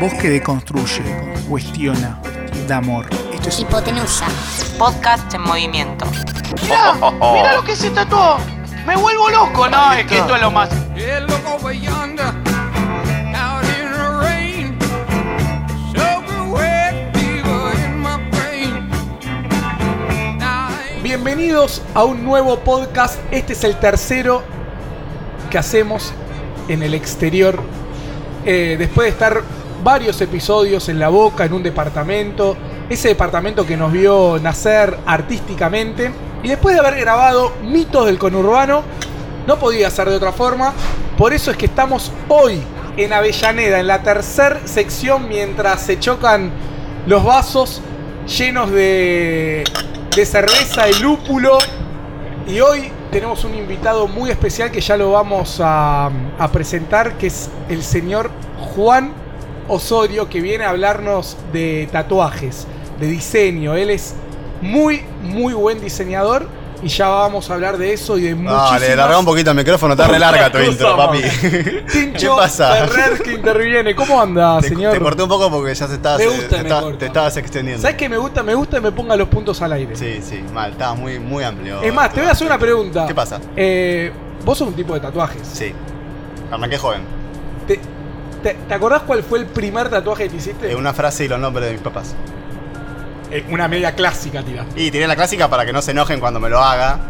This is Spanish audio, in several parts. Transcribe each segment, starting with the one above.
Voz que deconstruye, cuestiona, da amor. Esto es Hipotenusa. Podcast en movimiento. Mirá, mirá lo que se tatuó. Me vuelvo loco, no, es que esto es lo más. Bienvenidos a un nuevo podcast. Este es el tercero que hacemos en el exterior. Eh, después de estar varios episodios en la boca, en un departamento. Ese departamento que nos vio nacer artísticamente. Y después de haber grabado mitos del conurbano, no podía ser de otra forma. Por eso es que estamos hoy en Avellaneda, en la tercera sección, mientras se chocan los vasos llenos de, de cerveza y lúpulo. Y hoy tenemos un invitado muy especial que ya lo vamos a, a presentar, que es el señor Juan Osorio, que viene a hablarnos de tatuajes, de diseño. Él es muy, muy buen diseñador y ya vamos a hablar de eso y de muchísimas... Dale, larga un poquito el micrófono, está re larga tu intro, papi. ¿Qué pasa? Ferrer que interviene. ¿Cómo anda, Te, señor? te corté un poco porque ya se estaba, Me gusta, te, me corta. te estabas extendiendo. ¿Sabes qué me gusta? Me gusta que me ponga los puntos al aire. Sí, sí, mal, estaba muy, muy amplio. Es más, te voy a hacer una pregunta. ¿Qué pasa? Eh, vos sos un tipo de tatuajes. Sí. Arranqué joven. ¿Te, te, acordás cuál fue el primer tatuaje que te hiciste? Eh, una frase y los nombres de mis papás. Eh, una media clásica, tira. Y tiré la clásica para que no se enojen cuando me lo haga.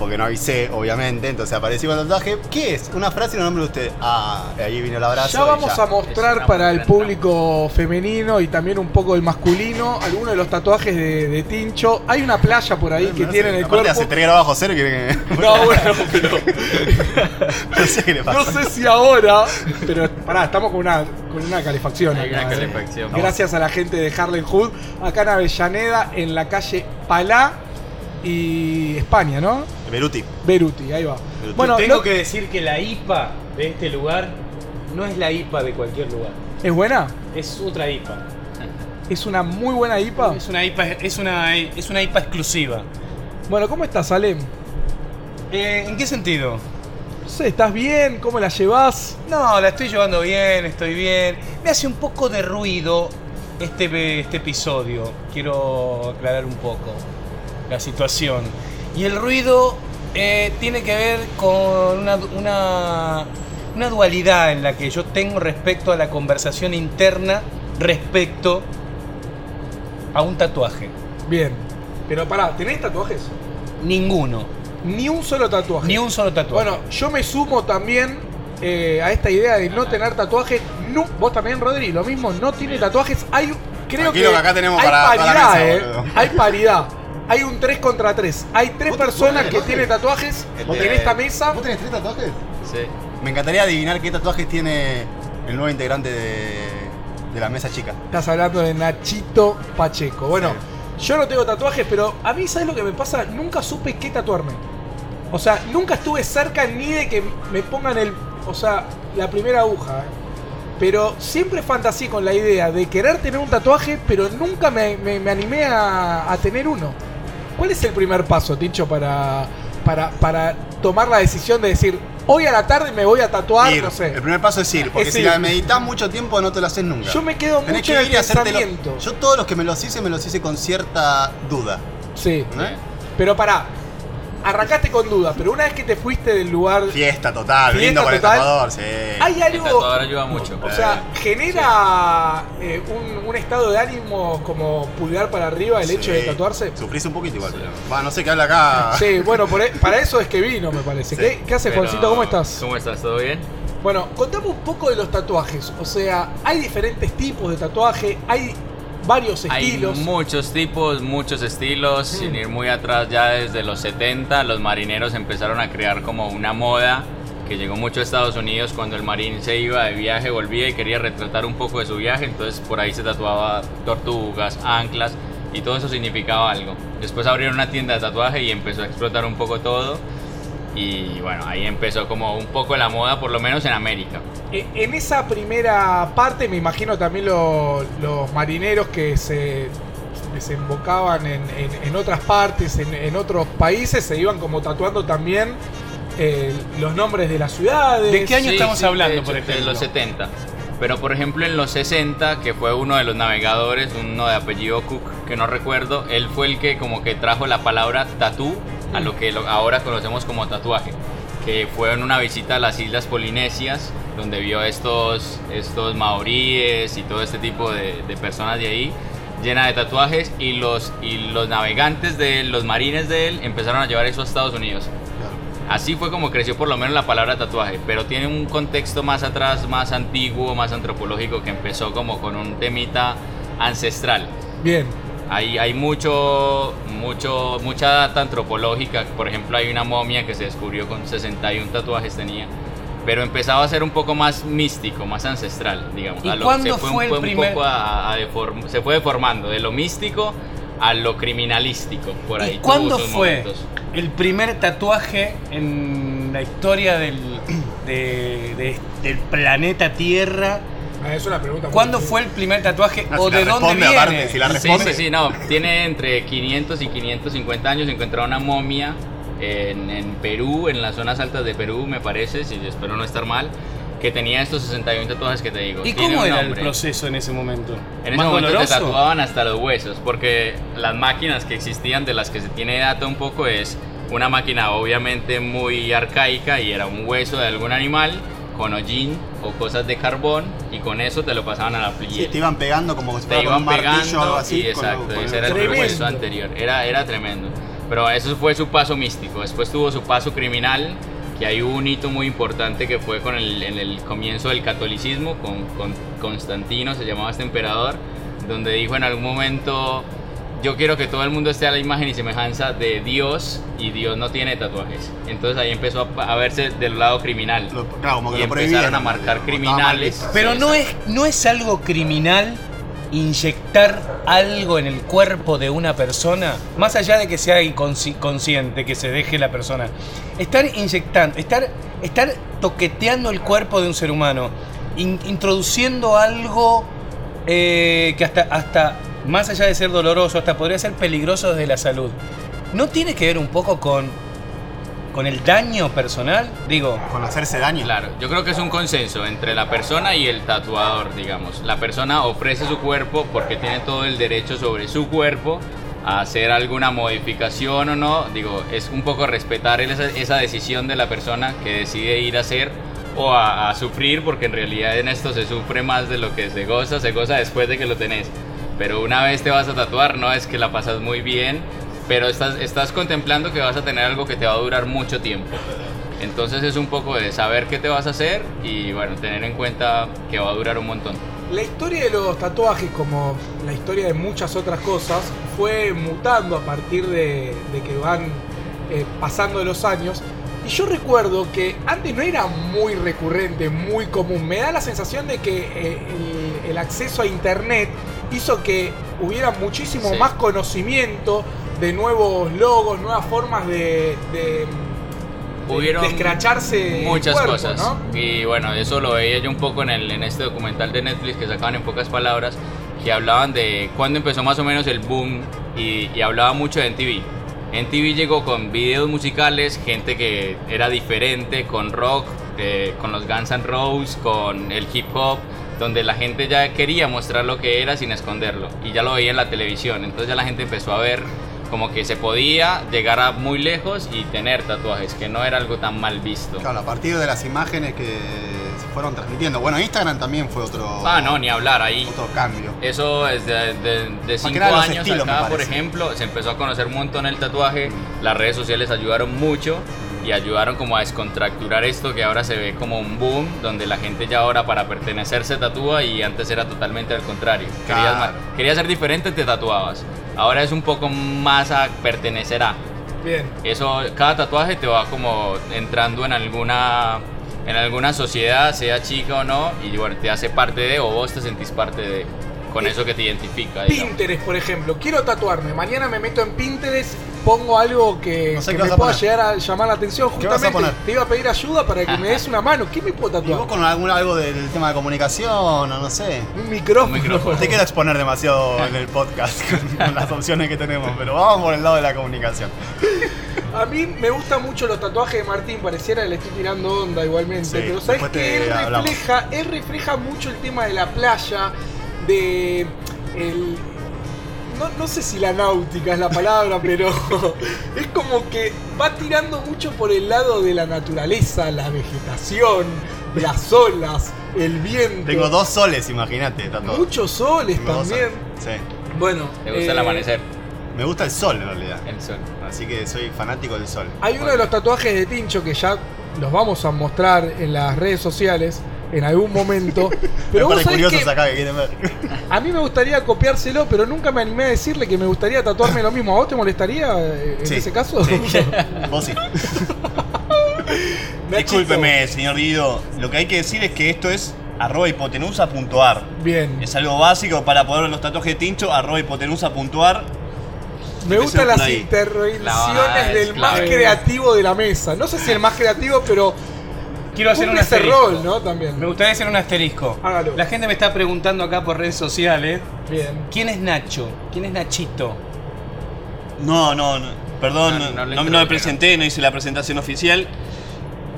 Porque no avisé, obviamente. Entonces aparecí con el tatuaje. ¿Qué es? Una frase y los nombres de usted. Ah, ahí vino el abrazo. Ya vamos ya. a mostrar para el público femenino y también un poco el masculino algunos de los tatuajes de, de Tincho. Hay una playa por ahí que No sé, tiene en el cuerpo. hace 3 grados bajo cero que. No, bueno, pero no sé qué le pasa. no sé si ahora, pero pará, estamos con una, con una calefacción. acá, ¿eh? Gracias a la gente de Harlem Hood, acá en Avellaneda, en la calle Palá y España, ¿no? Beruti. Beruti, ahí va. Beruti. Bueno, Tengo lo- que decir que la IPA de este lugar no es la IPA de cualquier lugar. ¿es buena? Es otra IPA. Es una muy buena IPA. Es una IPA, es una, es una IPA exclusiva. Bueno, ¿cómo estás, Salem? Eh, ¿En qué sentido? No sé, ¿estás bien? ¿Cómo la llevas? No, la estoy llevando bien, estoy bien. Me hace un poco de ruido este, este episodio. Quiero aclarar un poco la situación. Y el ruido eh, tiene que ver con una, una, una dualidad en la que yo tengo respecto a la conversación interna respecto a un tatuaje. Bien. Pero pará, ¿tenés tatuajes? Ninguno. Ni un solo tatuaje. Ni un solo tatuaje. Bueno, yo me sumo también eh, a esta idea de no tener tatuajes. No, vos también, Rodri, lo mismo, no tiene tatuajes. Hay, creo Tranquilo que, que acá tenemos hay para- para la paridad, mesa, eh. Hay paridad. Hay un 3 contra 3. Hay tres personas que tienen tatuajes en esta mesa. ¿Vos tenés tres tatuajes? Sí. Me encantaría adivinar qué tatuajes tiene el nuevo integrante de, de la mesa chica. Estás hablando de Nachito Pacheco. Bueno, yo no tengo tatuajes, pero a mí, ¿sabes lo que me pasa? Nunca supe qué tatuarme. O sea, nunca estuve cerca ni de que me pongan el. O sea, la primera aguja. ¿eh? Pero siempre fantaseé con la idea de querer tener un tatuaje, pero nunca me, me- me animé a, a tener uno. ¿Cuál es el primer paso, Tincho, para, para, para tomar la decisión de decir, hoy a la tarde me voy a tatuar, Ir. no sé? El primer paso es ir, porque Es si ir. la meditas mucho tiempo no te lo haces nunca. Yo me quedo Tenés mucho que en ir el hacértelo. pensamiento. Yo todos los que me los hice, me los hice con cierta duda. Sí. ¿eh? Pero pará, arrancaste con duda, pero una vez que te fuiste del lugar, Fiesta total, Fiesta lindo con el tatuador, sí. hay algo. tatuador ayuda mucho. O sea, genera eh, un, un estado de ánimo como pulgar para arriba el hecho de Sí. tatuarse. Sufrís un poquito igual. pero- Va, no sé qué habla acá. Sí, bueno, por e- para eso es que vino, me parece. Sí. ¿Qué, qué haces, Juancito? ¿Cómo estás? ¿Cómo estás? ¿Todo bien? Bueno, contame un poco de los tatuajes. O sea, hay diferentes tipos de tatuaje, hay varios estilos. Hay muchos tipos, muchos estilos, sin ir muy atrás ya desde los 70 los marineros empezaron a crear como una moda que llegó mucho a Estados Unidos cuando el marín se iba de viaje, volvía y quería retratar un poco de su viaje, entonces por ahí se tatuaba tortugas, anclas y todo eso significaba algo. Después abrieron una tienda de tatuaje y empezó a explotar un poco todo y bueno, ahí empezó como un poco la moda, por lo menos en América. E- En esa primera parte me imagino también lo- los marineros que se desembocaban en, en- en otras partes, en, en otros países, se iban como tatuando también eh, los nombres de las ciudades. ¿De qué año Sí, estamos sí, hablando, de por hecho, ejemplo? De los 70. Pero por ejemplo en los 60, que fue uno de los navegadores, uno de apellido Cook, que no recuerdo, él fue el que como que trajo la palabra tatú a lo que ahora conocemos como tatuaje. Que fue en una visita a las Islas Polinesias, donde vio estos, estos maoríes y todo este tipo de, de personas de ahí, llena de tatuajes, y los, y los navegantes de él, los marines de él, empezaron a llevar eso a Estados Unidos. Así fue como creció por lo menos la palabra tatuaje, pero tiene un contexto más atrás, más antiguo, más antropológico, que empezó como con un temita ancestral. Bien. Hay, hay mucho, mucho, mucha data antropológica, por ejemplo hay una momia que se descubrió con 61 tatuajes tenía, pero empezaba a ser un poco más místico, más ancestral, digamos. ¿Y A lo- cuándo se fue el un primer- poco a- a deform- se fue deformando de lo místico a lo criminalístico, por ahí. ¿Y cuándo fue momentos. el primer tatuaje en la historia del, de- de- del planeta Tierra? Ah, Es una pregunta. ¿Cuándo fue el primer tatuaje No, o si de dónde responde, viene? aparte, si la Sí, responde. sí, sí, no. Tiene entre 500 y 550 años. Encontraron una momia en, en Perú, en las zonas altas de Perú, me parece, si espero no estar mal, que tenía estos 61 tatuajes que te digo. ¿Y Tiene cómo era el proceso en ese momento? En ese ¿Más momento te doloroso? tatuaban hasta los huesos, porque las máquinas que existían, de las que se tiene data un poco, es una máquina obviamente muy arcaica y era un hueso de algún animal con hollín o cosas de carbón y con eso te lo pasaban a la piel Sí, te iban pegando como si te fuera con un martillo o algo pegando así. y con- exacto, con ese el- era el hueso anterior, era, era tremendo. Pero eso fue su paso místico, después tuvo su paso criminal, que hay un hito muy importante que fue con el, en el comienzo del catolicismo, con, con Constantino, se llamaba este emperador, donde dijo en algún momento, yo quiero que todo el mundo esté a la imagen y semejanza de Dios y Dios no tiene tatuajes. Entonces ahí empezó a, a verse del lado criminal. Lo- claro, como que y lo empezaron a marcar criminales. Pero no es, no es algo criminal inyectar algo en el cuerpo de una persona, más allá de que sea inconsciente, que se deje la persona. Estar inyectando, estar, estar toqueteando el cuerpo de un ser humano, in- introduciendo algo eh, que hasta, hasta, más allá de ser doloroso, hasta podría ser peligroso desde la salud. ¿No tiene que ver un poco con, con el daño personal? Digo, Con hacerse daño. Claro, yo creo que es un consenso entre la persona y el tatuador, digamos. La persona ofrece su cuerpo porque tiene todo el derecho sobre su cuerpo a hacer alguna modificación o no. Digo, es un poco respetar esa, esa decisión de la persona que decide ir a hacer o a, a sufrir, porque en realidad en esto se sufre más de lo que se goza, se goza después de que lo tenés. Pero una vez te vas a tatuar, no es que la pasas muy bien, pero estás, estás contemplando que vas a tener algo que te va a durar mucho tiempo. Entonces es un poco de saber qué te vas a hacer y bueno, tener en cuenta que va a durar un montón. La historia de los tatuajes, como la historia de muchas otras cosas, fue mutando a partir de, que van eh, pasando los años. Y yo recuerdo que antes no era muy recurrente, muy común. Me da la sensación de que eh, el acceso a internet hizo que hubiera muchísimo Sí. más conocimiento de nuevos logos, nuevas formas de, de, de- Hubieron de escracharse muchas cuerpo, cosas. ¿no? Y bueno, eso lo veía yo un poco en, el, en este documental de Netflix que sacaban en pocas palabras, que hablaban de cuándo empezó más o menos el boom y, y hablaba mucho de MTV. MTV llegó con videos musicales, gente que era diferente, con rock, eh, con los Guns N' Roses, con el hip hop, donde la gente ya quería mostrar lo que era sin esconderlo y ya lo veía en la televisión. Entonces ya la gente empezó a ver como que se podía llegar a muy lejos y tener tatuajes, que no era algo tan mal visto. Claro, a partir de las imágenes que se fueron transmitiendo. Bueno, Instagram también fue otro, Ah, no, ni hablar ahí. otro cambio. Eso es de, de, cinco años estilos, acá, por ejemplo, se empezó a conocer un montón el tatuaje. Las redes sociales ayudaron mucho y ayudaron como a descontracturar esto que ahora se ve como un boom, donde la gente ya ahora para pertenecer se tatúa y antes era totalmente al contrario. Querías, Claro. querías ser diferente, te tatuabas. Ahora es un poco más a pertenecer a. Bien. Eso, cada tatuaje te va como entrando en alguna, en alguna sociedad, sea chica o no, y bueno, te hace parte de, o vos te sentís parte de, con eso que te identifica. digamos. Pinterest, por ejemplo. Quiero tatuarme. Mañana me meto en Pinterest, pongo algo que, No sé que qué me pueda poner. llegar a llamar la atención. ¿Qué vas a Justamente poner? te iba a pedir ayuda para que me des una mano. ¿Qué me puedo ¿Y vos tatuar? con algún, algo del tema de comunicación o no sé? Un micrófono. Un micrófono. Te quiero exponer demasiado en el podcast con, las opciones que tenemos, pero vamos por el lado de la comunicación. A mí me gustan mucho los tatuajes de Martín, pareciera que le estoy tirando onda igualmente, Sí, pero sabes que él refleja, él refleja mucho el tema de la playa, de el no, no sé si la náutica es la palabra, pero es como que va tirando mucho por el lado de la naturaleza, la vegetación, las olas, el viento. Tengo dos soles, imagínate. Muchos soles Tengo también. soles. Sí. Bueno, ¿Te gusta el eh, amanecer? Me gusta el sol en realidad. El sol. Así que soy fanático del sol. Hay uno de los tatuajes de Tincho que ya los vamos a mostrar en las redes sociales en algún momento. Pero vos curiosos que acá que quieren ver. a mí me gustaría copiárselo, pero nunca me animé a decirle que me gustaría tatuarme lo mismo. ¿A vos te molestaría eh, en Sí. ese caso? Sí. Vos sí. Discúlpeme, señor Guido. Lo que hay que decir es que esto es arroba hipotenusa.ar. Bien. Es algo básico para poder ver los tatuajes de Tincho, arroba hipotenusa.ar. Me gustan las intervenciones Clave, del más creativo de la mesa. No sé si el más creativo, pero Quiero hacer un ese asterisco. rol, ¿no? También. Me gustaría hacer un asterisco. Hágalo. La gente me está preguntando acá por redes sociales. Bien. ¿Quién es Nacho? ¿Quién es Nachito? No, no, no. Perdón, No, no, no le no me presenté, no hice la presentación oficial.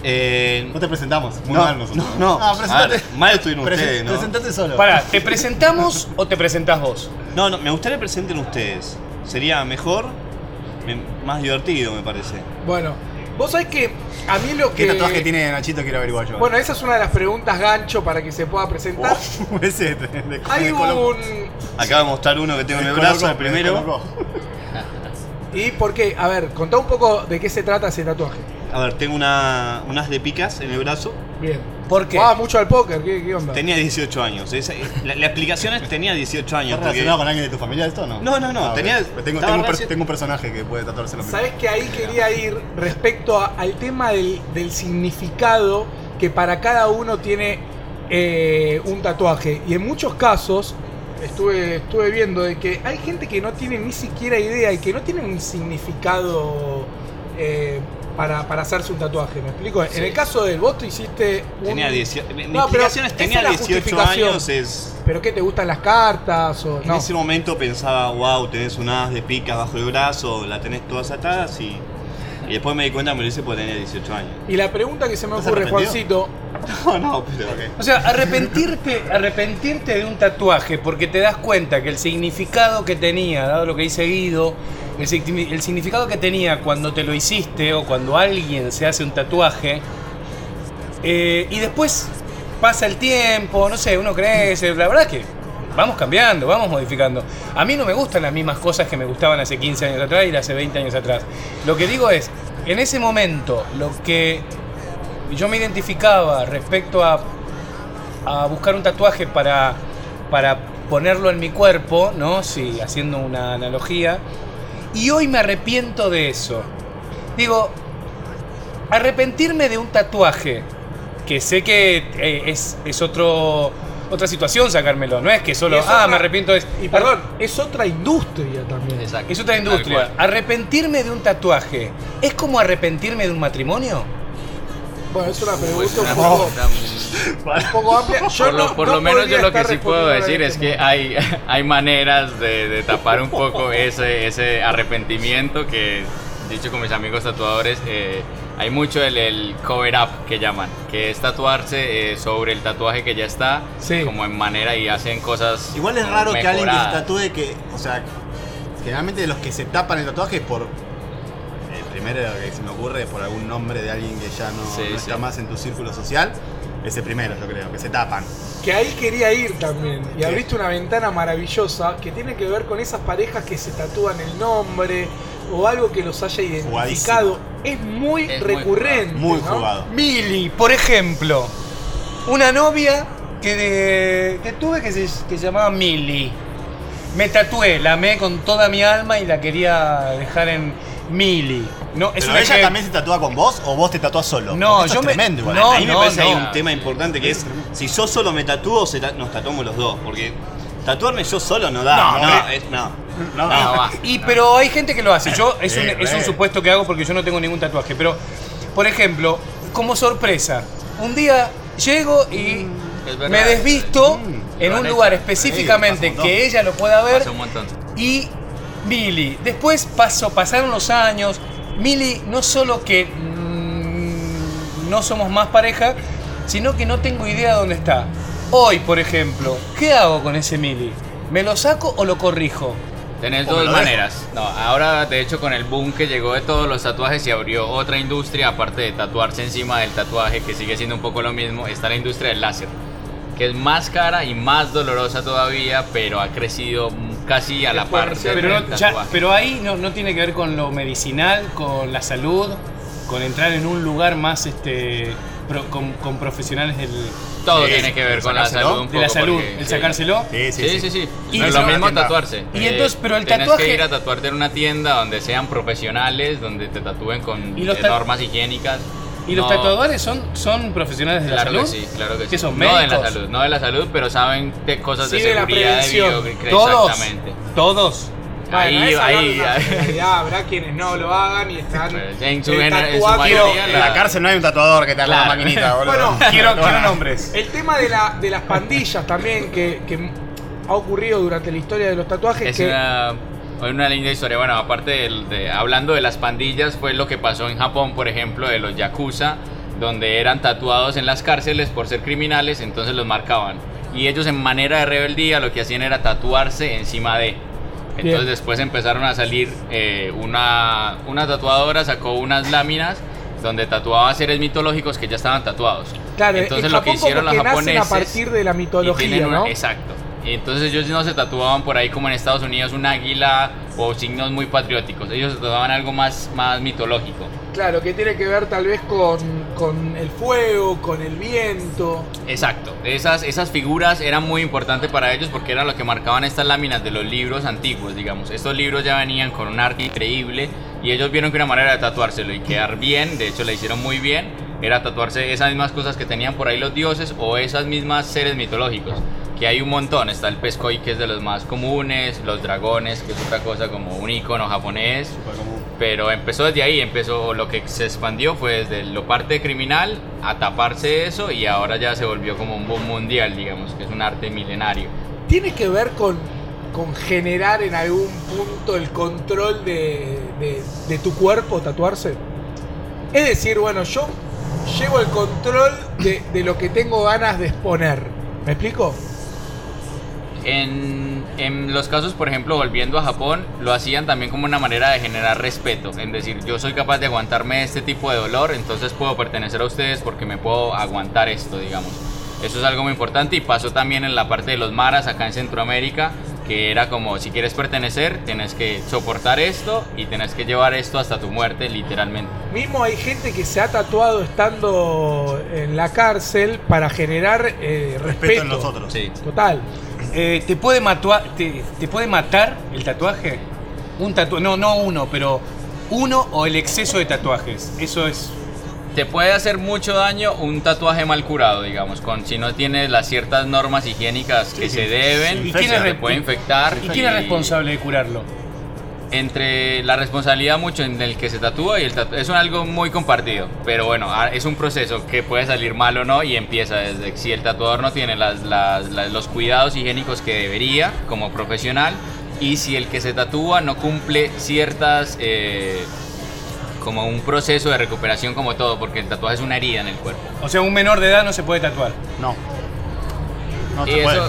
Eh, No te presentamos. Muy No, mal nosotros. no, no. Ah, presentate. A ver, mal estuvieron Presen- ustedes, ¿no? Presentate solo. Pará, ¿te presentamos o te presentás vos? no, no, me gustaría que presenten ustedes. Sería mejor, me- más divertido, me parece. Bueno, vos sabés que a mí lo que. ¿Qué tatuaje tiene Nachito? Quiero averiguar yo. Bueno, esa es una de las preguntas gancho para que se pueda presentar. ese de, de- Hay de Colo- un. Acabo de mostrar uno que tengo en el Colo- brazo, el primero. Colo- ¿Y por qué? A ver, contá un poco de qué se trata ese tatuaje. A ver, tengo una, unas de picas en el brazo. Bien. ¿Por qué? Ah, mucho al póker, ¿qué, qué onda? Tenía 18 años. Esa- la, la explicación es tenía 18 años. ¿Estás Porque... relacionado con alguien de tu familia esto o no? No, no, no, Ah, tenía- Pues Tengo, un, per- relacion- tengo un personaje que puede tatuarse lo mismo. Sabes que ahí quería ir respecto a- al tema del, del significado que para cada uno tiene eh, un tatuaje. Y en muchos casos estuve, estuve viendo de que hay gente que no tiene ni siquiera idea y que no tiene un significado eh, para, para hacerse un tatuaje. ¿Me explico? En el caso del vos tú hiciste un... Tenía 18 Mi No, pero tenía es la 18 justificación. años. Es, ¿Pero qué te gustan las cartas? O, en no. ese momento pensaba, wow, tenés un as de picas bajo el brazo, la tenés todas atadas y. Y después me di cuenta que me lo hice porque tenía 18 años. Y la pregunta que se me ¿Estás ocurre? Juancito, No, no, pero. O sea, arrepentirte, arrepentirte de un tatuaje porque te das cuenta que el significado que tenía, dado lo que dice Guido, el, el significado que tenía cuando te lo hiciste o cuando alguien se hace un tatuaje, eh, y después pasa el tiempo, no sé, uno crece, la verdad que vamos cambiando, vamos modificando. A mí no me gustan las mismas cosas que me gustaban hace 15 años atrás y hace 20 años atrás. Lo que digo es, en ese momento, lo que yo me identificaba respecto a, a buscar un tatuaje para, para ponerlo en mi cuerpo, ¿no? Sí, haciendo una analogía. Y hoy me arrepiento de eso. Digo, arrepentirme de un tatuaje, que sé que eh, es, es otro, otra situación sacármelo, no es que solo, es ah, otra- me arrepiento de eso. y perdón, es otra industria también. Exacto. Es otra industria. Arrepentirme de un tatuaje, ¿es como arrepentirme de un matrimonio? Bueno, es una pregunta Pues un poco, un poco amplia. Yo por lo, no- por no lo menos yo lo que sí puedo decir es que hay, hay maneras de, de tapar un poco ese, ese arrepentimiento que, dicho con mis amigos tatuadores, eh, hay mucho el, el cover up que llaman, que es tatuarse eh, sobre el tatuaje que ya está, Sí. como en manera y hacen cosas Igual es raro que alguien que se mejoradas. tatúe que. O sea, generalmente los que se tapan el tatuaje es por. El primero que se me ocurre es por algún nombre de alguien que ya no, Sí, no sí. está más en tu círculo social. Ese primero, yo creo, que se tapan. Que ahí quería ir también. Y ¿Qué? abriste una ventana maravillosa que tiene que ver con esas parejas que se tatúan el nombre o algo que los haya identificado. Es muy Es recurrente. Muy ¿no? jugado. Mili, por ejemplo, una novia que, de- que tuve que se, que se llamaba Mili. Me tatué, la amé con toda mi alma y la quería dejar en Mili. No, es ¿Pero una ella que- también se tatúa con vos o vos te tatúas solo? No, Porque esto yo es me- tremendo igual. no, a mí me parece que hay no. un tema importante que es, si yo solo me tatúo, se ta- nos tatuamos los dos. Porque tatuarme yo solo no da. No, No, hombre. es- no. No, No, no. va. Y pero hay gente que lo hace. Yo es un, Eh, es un eh. supuesto que hago porque yo no tengo ningún tatuaje. Pero, por ejemplo, como sorpresa, un día llego y Es verdad. me desvisto en Lo un lugar específicamente Sí, pasa un montón. que ella lo pueda ver Pasa un montón. y Billy. Después pasó, pasaron los años, Mili, no solo que mm, no somos más pareja, sino que no tengo idea dónde está. Hoy, por ejemplo, ¿qué hago con ese Mili? ¿Me lo saco o lo corrijo? Me dos maneras. No, ahora de hecho con el boom que llegó de todos los tatuajes y abrió otra industria, aparte de tatuarse encima del tatuaje, que sigue siendo un poco lo mismo, está la industria del láser, que es más cara y más dolorosa todavía, pero ha crecido mm, casi a la par del Pero, no- ya- pero ahí no, no tiene que ver con lo medicinal, con la salud, con entrar en un lugar más este pro- con, con profesionales del, Todo Sí, tiene que ver con la salud un de la poco, salud, porque- el sacárselo. Sí, sí, Sí, sí, sí. Y No es lo mismo tatuarse. Y entonces, pero el tienes tatuaje- que ir a tatuarte en una tienda donde sean profesionales, donde te tatúen con ¿Y los eh, ta- normas higiénicas. ¿Y los No- tatuadores son, son profesionales de la Claro salud? que sí, claro que sí. ¿Qué son, no de la médicos? salud, no de la salud, pero saben de cosas Sí, de de la seguridad, de prevención. bio- ¿Todos? Exactamente. ¿Todos? Ahí, Bueno, ahí, no ahí. habrá quienes no lo hagan y están Pues, en su en su mayoría, En la cárcel no hay un tatuador que te haga la maquinita, boludo. Bueno, Quiero, quiero nombres. El tema de, la, de las pandillas también que, que ha ocurrido durante la historia de los tatuajes Es que una, una linda historia. Bueno, aparte del- de, hablando de las pandillas, fue lo que pasó en Japón, por ejemplo, de los yakuza, donde eran tatuados en las cárceles por ser criminales, entonces los marcaban. Y ellos en manera de rebeldía lo que hacían era tatuarse encima de. Entonces Bien. después empezaron a salir, eh, una, una tatuadora sacó unas láminas donde tatuaba seres mitológicos que ya estaban tatuados. Claro, entonces en lo que hicieron los japoneses a partir de la mitología, una- ¿no? Exacto. Entonces ellos no se tatuaban por ahí como en Estados Unidos un águila o signos muy patrióticos. Ellos se tatuaban algo más, más mitológico. Claro, que tiene que ver tal vez con, con el fuego, con el viento. Exacto. Esas, esas figuras eran muy importantes para ellos porque era lo que marcaban estas láminas de los libros antiguos, digamos. Estos libros ya venían con un arte increíble y ellos vieron que una manera de tatuárselo y quedar bien, de hecho le hicieron muy bien, era tatuarse esas mismas cosas que tenían por ahí los dioses o esas mismas seres mitológicos. Que hay un montón, está el pescoy que es de los más comunes, los dragones que es otra cosa como un icono japonés, pero empezó desde ahí, empezó lo que se expandió fue desde lo parte criminal a taparse eso y ahora ya se volvió como un boom mundial, digamos, que es un arte milenario. ¿Tiene que ver con, con generar en algún punto el control de, de- de tu cuerpo, tatuarse? Es decir, bueno, yo llevo el control de, de lo que tengo ganas de exponer. ¿Me explico? En, en los casos, por ejemplo, volviendo a Japón, lo hacían también como una manera de generar respeto, en decir, yo soy capaz de aguantarme este tipo de dolor, entonces puedo pertenecer a ustedes porque me puedo aguantar esto, digamos. Eso es algo muy importante y pasó también en la parte de los maras acá en Centroamérica, que era como si quieres pertenecer, tienes que soportar esto y tienes que llevar esto hasta tu muerte, literalmente. Mismo hay gente que se ha tatuado estando en la cárcel para generar eh, respeto. Respeto en nosotros. Sí. Total. Eh, ¿te, puede matua- te, te puede matar el tatuaje? Un tatuaje, no, no uno, pero uno o el exceso de tatuajes. Eso es. Te puede hacer mucho daño un tatuaje mal curado, digamos, con si no tienes las ciertas normas higiénicas que sí, se sí. deben, ¿Y y quién es te re- puede infectar. ¿Y quién es responsable de curarlo? Entre la responsabilidad mucho en el que se tatúa y el tatu es un algo muy compartido, pero bueno, a- es un proceso que puede salir mal o no y empieza desde si el tatuador no tiene las- las- las- los cuidados higiénicos que debería como profesional y si el que se tatúa no cumple ciertas eh, como un proceso de recuperación como todo, porque el tatuaje es una herida en el cuerpo. O sea, un menor de edad no se puede tatuar. No. No y se puede.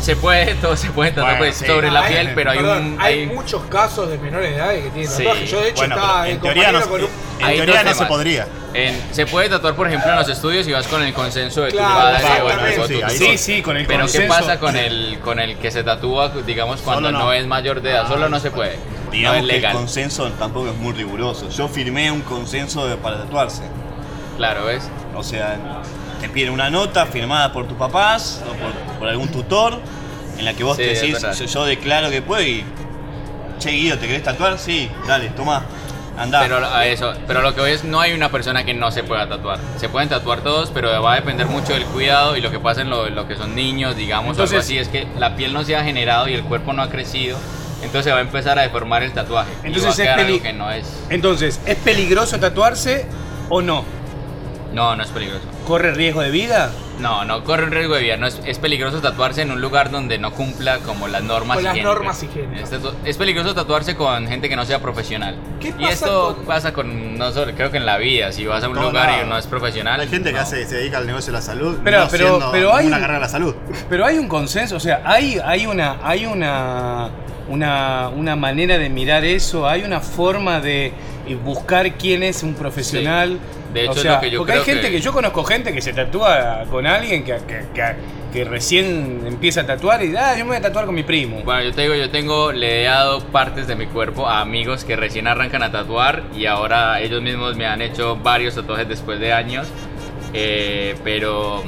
Se puede, todo se puede tatuar Bueno, pues, sí. sobre la Hay- piel, pero hay perdón, un... hay hay- muchos casos de menores de edad que tienen Sí. tatuajes. Yo de hecho Bueno, estaba pero en teoría no, con un... en teoría no se podría. en- se puede tatuar, por ejemplo, en los estudios y vas con el consenso de tu Claro, padre o el exactamente. o tu Sí. Sí, sí, con el Pero ¿qué pasa con el, con el que se tatúa, digamos, cuando no. no. es mayor de edad? Solo no se puede. no Digamos que el consenso tampoco es muy riguroso. Yo firmé un consenso de- para tatuarse. Claro, ¿ves? O sea, te piden una nota firmada por tus papás o por, por algún tutor en la que vos Sí, te es decís, yo, yo declaro que puedo y... Che, Guido, ¿te querés tatuar? Sí, dale, toma, andá. Pero a eso, pero lo que voy es no hay una persona que no se pueda tatuar. Se pueden tatuar todos, pero va a depender mucho del cuidado y lo que pasa en lo, lo que son niños, digamos, Entonces- algo así es que la piel no se ha generado y el cuerpo no ha crecido, entonces se va a empezar a deformar el tatuaje. y Entonces va a es quedar algo peli- que no es Entonces, ¿es peligroso tatuarse o no? no, no es peligroso. ¿Corre riesgo de vida? No, no corre un riesgo de vida. No es, es peligroso tatuarse en un lugar donde no cumpla como las normas Con las higiénicas. normas higiénicas. Es, peligroso tatuarse con gente que no sea profesional. ¿Qué y pasa esto con- pasa con, no solo, creo que en la vida, si vas a un lugar y no es profesional. Hay gente que hace, se dedica al negocio de la salud. Pero- no pero- pero hay una un- carrera de la salud. Pero hay un consenso, o sea, hay, hay una, hay una, una, una manera de mirar eso, hay una forma de buscar quién es un profesional. De hecho, O es lo que yo porque creo hay gente que- que... yo conozco gente que se tatúa con alguien que, que, que- que recién empieza a tatuar y ah, yo me voy a tatuar con mi primo. Bueno, yo te digo, yo tengo, le he dado partes de mi cuerpo a amigos que recién arrancan a tatuar y ahora ellos mismos me han hecho varios tatuajes después de años. Eh, pero,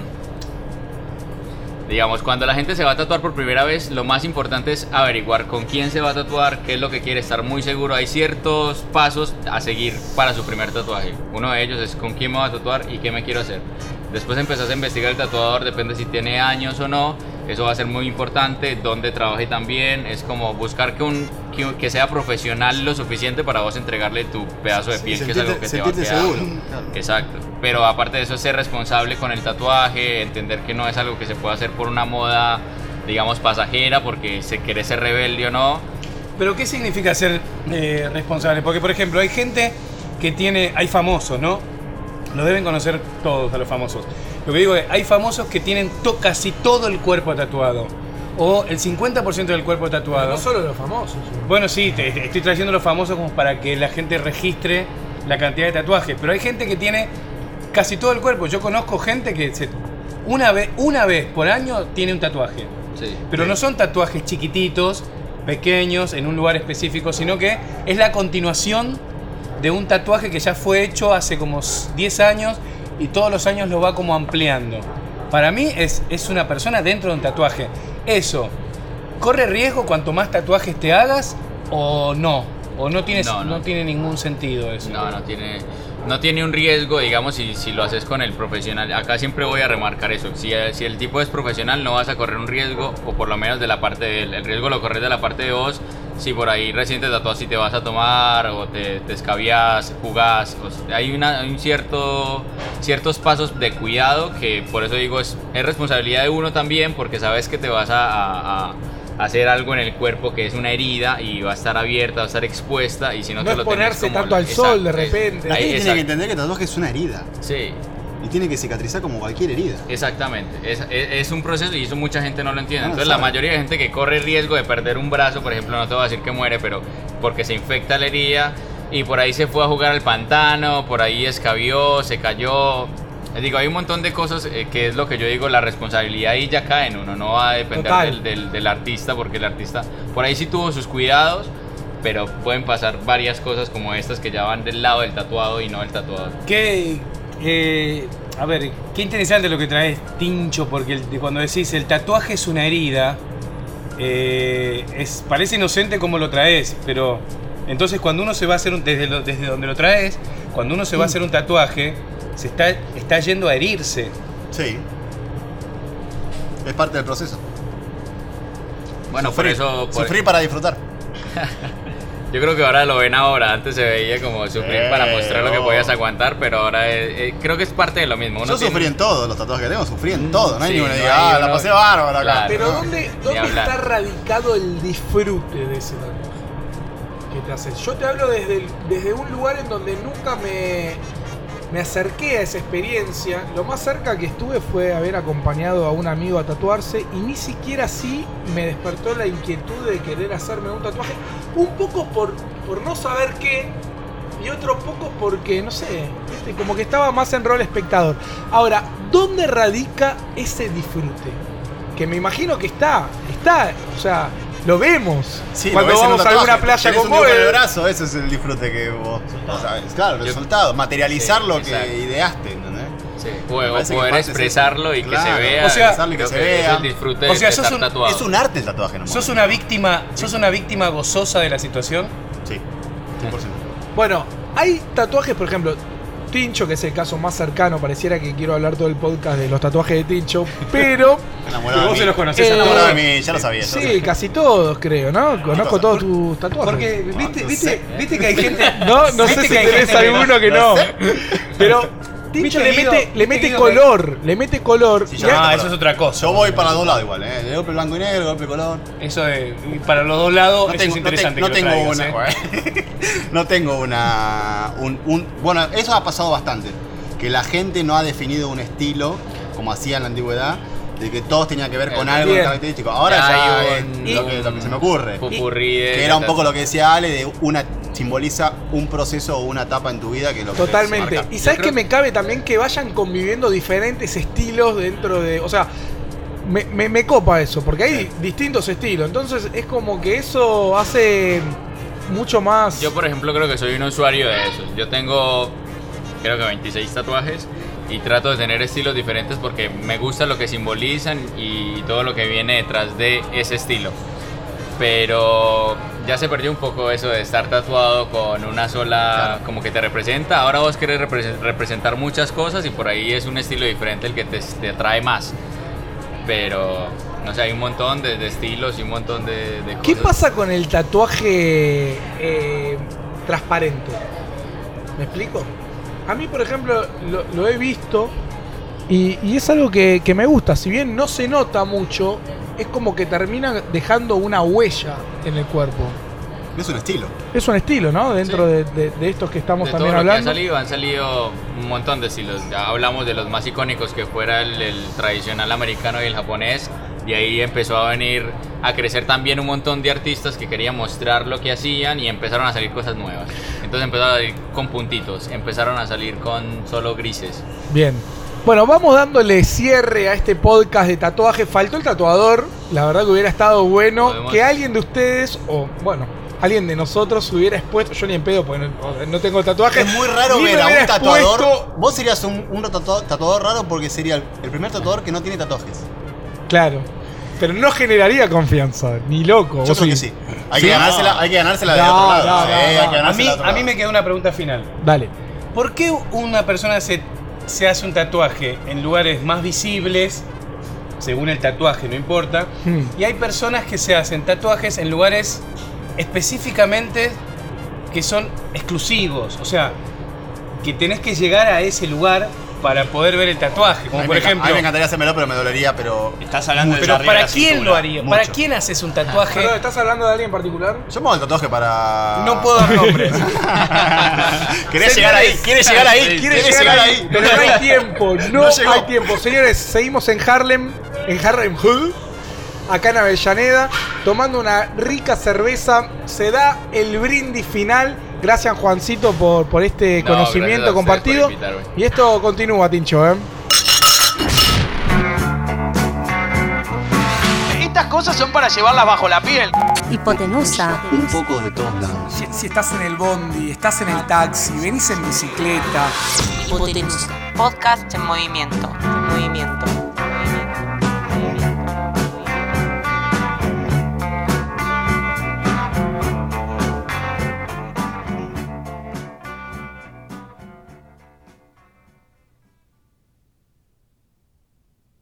digamos, cuando la gente se va a tatuar por primera vez, lo más importante es averiguar con quién se va a tatuar, qué es lo que quiere, estar muy seguro. Hay ciertos pasos a seguir para su primer tatuaje. Uno de ellos es con quién me voy a tatuar y qué me quiero hacer. Después empezás a investigar el tatuador, depende si tiene años o no. Eso va a ser muy importante. Dónde trabaje también. Es como buscar que, un, que, que sea profesional lo suficiente para vos entregarle tu pedazo de Sí, piel, que es algo que te va a quedar. seguro, claro. Exacto. Pero aparte de eso, ser responsable con el tatuaje, entender que no es algo que se puede hacer por una moda, digamos, pasajera, porque se quiere ser rebelde o no. Pero ¿qué significa ser eh, responsable? Porque, por ejemplo, hay gente que tiene, hay famosos, ¿no? Lo deben conocer todos a los famosos. Lo que digo es, hay famosos que tienen to- casi todo el cuerpo tatuado. O el 50% del cuerpo tatuado. No solo los famosos. Bueno, sí, te, te estoy trayendo los famosos como para que la gente registre la cantidad de tatuajes. Pero hay gente que tiene casi todo el cuerpo. Yo conozco gente que se- una, vez, una vez por año tiene un tatuaje. Sí. Pero no son tatuajes chiquititos, pequeños, en un lugar específico, sino que es la continuación de un tatuaje que ya fue hecho hace como 10 años y todos los años lo va como ampliando. Para mí es, es una persona dentro de un tatuaje. Eso, ¿corre riesgo cuanto más tatuajes te hagas o no? ¿O no, tienes, No, no, no. tiene ningún sentido eso? No, no tiene, no tiene un riesgo, digamos, si, si lo haces con el profesional. Acá siempre voy a remarcar eso. Si, si el tipo es profesional, no vas a correr un riesgo, o por lo menos de la parte de él. El riesgo lo corres de la parte de vos. Si por ahí recién te tatuas si te vas a tomar, o te, te escabias, jugás. o sea, hay, una, hay un cierto, ciertos pasos de cuidado que por eso digo es, es responsabilidad de uno también, porque sabes que te vas a- a- a hacer algo en el cuerpo que es una herida y va a estar abierta, va a estar expuesta y si no, No te lo tenés exponerse como- tanto al Exacto, sol de es- repente. La ahí, gente tiene que entender que el tatuaje es una herida. Sí, Y tiene que cicatrizar como cualquier herida. exactamente. Es, es- es un proceso y eso mucha gente no lo entiende. No lo Entonces la mayoría de gente que corre riesgo de perder un brazo, por ejemplo, no te voy a decir que muere, pero porque se infecta la herida y por ahí se fue a jugar al pantano, por ahí escabió, se cayó. Les digo, hay un montón de cosas eh, que es lo que yo digo, la responsabilidad ahí ya cae en uno, no va a depender del, del- del artista, porque el artista por ahí sí tuvo sus cuidados, pero pueden pasar varias cosas como estas que ya van del lado del tatuado y no del tatuador. Qué, eh, a ver, qué interesante lo que traes, Tincho, porque el- cuando decís el tatuaje es una herida, eh, es, parece inocente como lo traes, pero entonces cuando uno se va a hacer un, desde, lo- desde donde lo traes, cuando uno se va a hacer un tatuaje, se está, está yendo a herirse. Sí. Es parte del proceso. Bueno, por Sufrir. eso... por- Sufrir para disfrutar. Yo creo que ahora lo ven ahora. Antes se veía como sufrir Eh, para mostrar lo que oh. podías aguantar, pero ahora es- eh, creo que es parte de lo mismo. Uno Yo sufrí tiene- en todo, los tatuajes que tengo, sufrí en todo. No hay Sí, ninguno que no diga, hay ah, la uno- pasé bárbaro acá. Claro. Pero No. ¿dónde, dónde está radicado el disfrute de ese tatuaje que te haces? Yo te hablo desde, el- desde un lugar en donde nunca me, me acerqué a esa experiencia. Lo más cerca que estuve fue haber acompañado a un amigo a tatuarse y ni siquiera así me despertó la inquietud de querer hacerme un tatuaje. Un poco por, por no saber qué y otro poco porque, no sé, como que estaba más en rol espectador. Ahora, ¿dónde radica ese disfrute? Que me imagino que está, está, o sea, lo vemos. Sí, Cuando lo vamos a alguna playa con vos. el brazo, ese es el disfrute que vos, vos sabés. Claro, el resultado, materializar Sí, lo que exacto. ideaste, ¿entendés? Sí, poder expresarlo y que Claro, se vea. o sea, expresarlo y que se que vea. Es el disfrute O sea, de sos estar un- tatuado. Es un arte el tatuaje, ¿no? ¿Sos una víctima, sos una víctima gozosa de la situación? Sí, 100%. Bueno, hay tatuajes, por ejemplo, Tincho, que es el caso más cercano, pareciera que quiero hablar todo el podcast de los tatuajes de Tincho, pero Enamorado vos se los conocés Eh, Enamorado de mí, ya lo sabía. lo sí, sabía. casi todos creo, ¿no? Conozco todos tus tatuajes. Porque, viste, no viste, sé. viste que hay gente. No, no sé si tenés alguno que no. Pero Tincho ¿Viste, le mete, le ¿Viste, mete color, le mete color. Sí, yo Ah, eso es otra cosa. Yo voy para los dos lados igual, ¿eh? De golpe blanco y negro, golpe color. Eso de, y para los dos lados, No eso tengo, es no te- interesante. no que lo tengo traigas, una. ¿eh? no tengo una. un- un- bueno, eso ha pasado bastante. Que la gente no ha definido un estilo, como hacía en la antigüedad, de que todos tenían que ver con Eh, algo bien. característico. Ahora Ya ya, es un- lo, que, lo que se me ocurre. Que era un poco lo que decía Ale, de una simboliza un proceso o una etapa en tu vida que lo Totalmente. Y sabes creo- que me cabe también que vayan conviviendo diferentes estilos dentro de. O sea, me, me- me copa eso, porque hay distintos estilos. Entonces es como que eso hace mucho más. Yo, por ejemplo, creo que soy un usuario de esos. Yo tengo, creo que 26 tatuajes y trato de tener estilos diferentes porque me gusta lo que simbolizan y todo lo que viene detrás de ese estilo. Pero ya se perdió un poco eso de estar tatuado con una sola, como que te representa. Ahora vos querés represe- representar muchas cosas y por ahí es un estilo diferente el que te, te atrae más. Pero, no sé, hay un montón de, de estilos y un montón de, de cosas. ¿Qué pasa con el tatuaje eh, transparente? ¿Me explico? A mí, por ejemplo, lo, lo he visto y, y es algo que, que me gusta. Si bien no se nota mucho, es como que termina dejando una huella en el cuerpo. Es un estilo. Es un estilo, ¿no? Dentro Sí. de, de- de estos que estamos de también todo lo que hablando. han salido, han salido un montón de estilos. Ya hablamos de los más icónicos que fuera el, el tradicional americano y el japonés. Y ahí empezó a venir a crecer también un montón de artistas que querían mostrar lo que hacían y empezaron a salir cosas nuevas. Entonces empezaron a salir con puntitos, empezaron a salir con solo grises. Bien. Bueno, vamos dándole cierre a este podcast de tatuaje. Faltó el tatuador. La verdad que hubiera estado bueno Podemos- que alguien de ustedes, o bueno, alguien de nosotros se hubiera expuesto. Yo ni en pedo, porque no, no tengo tatuaje. Es muy raro Ni ver a un tatuador. expuesto- Vos serías un, un tatua- tatuador raro porque sería el, el primer tatuador que no tiene tatuajes. Claro. Pero no generaría confianza, ni loco. Yo creo que sí. Hay ¿Sí? que ganársela, hay que ganársela de No, otro lado. Sí, hay que A mí, de otro a mí lado. me queda una pregunta final. Dale. ¿Por qué una persona se, se hace un tatuaje en lugares más visibles, según el tatuaje, no importa, Hmm. y hay personas que se hacen tatuajes en lugares específicamente que son exclusivos? O sea, que tenés que llegar a ese lugar para poder ver el tatuaje. A Como mí por ejemplo... A mí me encantaría hacérmelo, pero me dolería, pero. Estás hablando de Pero ¿para la quién cintura. lo haría? ¿Para quién haces un tatuaje? ¿Estás hablando de alguien en particular? Yo me hago el tatuaje para. No puedo dar nombres. ¿Querés llegar ahí? ¿Quieres llegar ahí? ¿Quieres llegar ahí? Pero no hay tiempo, no, hay tiempo. Señores, seguimos en Harlem, en Harlem Hood, acá en Avellaneda, tomando una rica cerveza. Se da el brindis final. Gracias, Juancito, por, por este No, conocimiento compartido. Y esto continúa, Tincho, ¿eh? Estas cosas son para llevarlas bajo la piel. Hipotenusa. Un poco de todos lados. Si, si estás en el bondi, estás en el taxi, venís en bicicleta, Hipotenusa. Podcast en movimiento. En movimiento.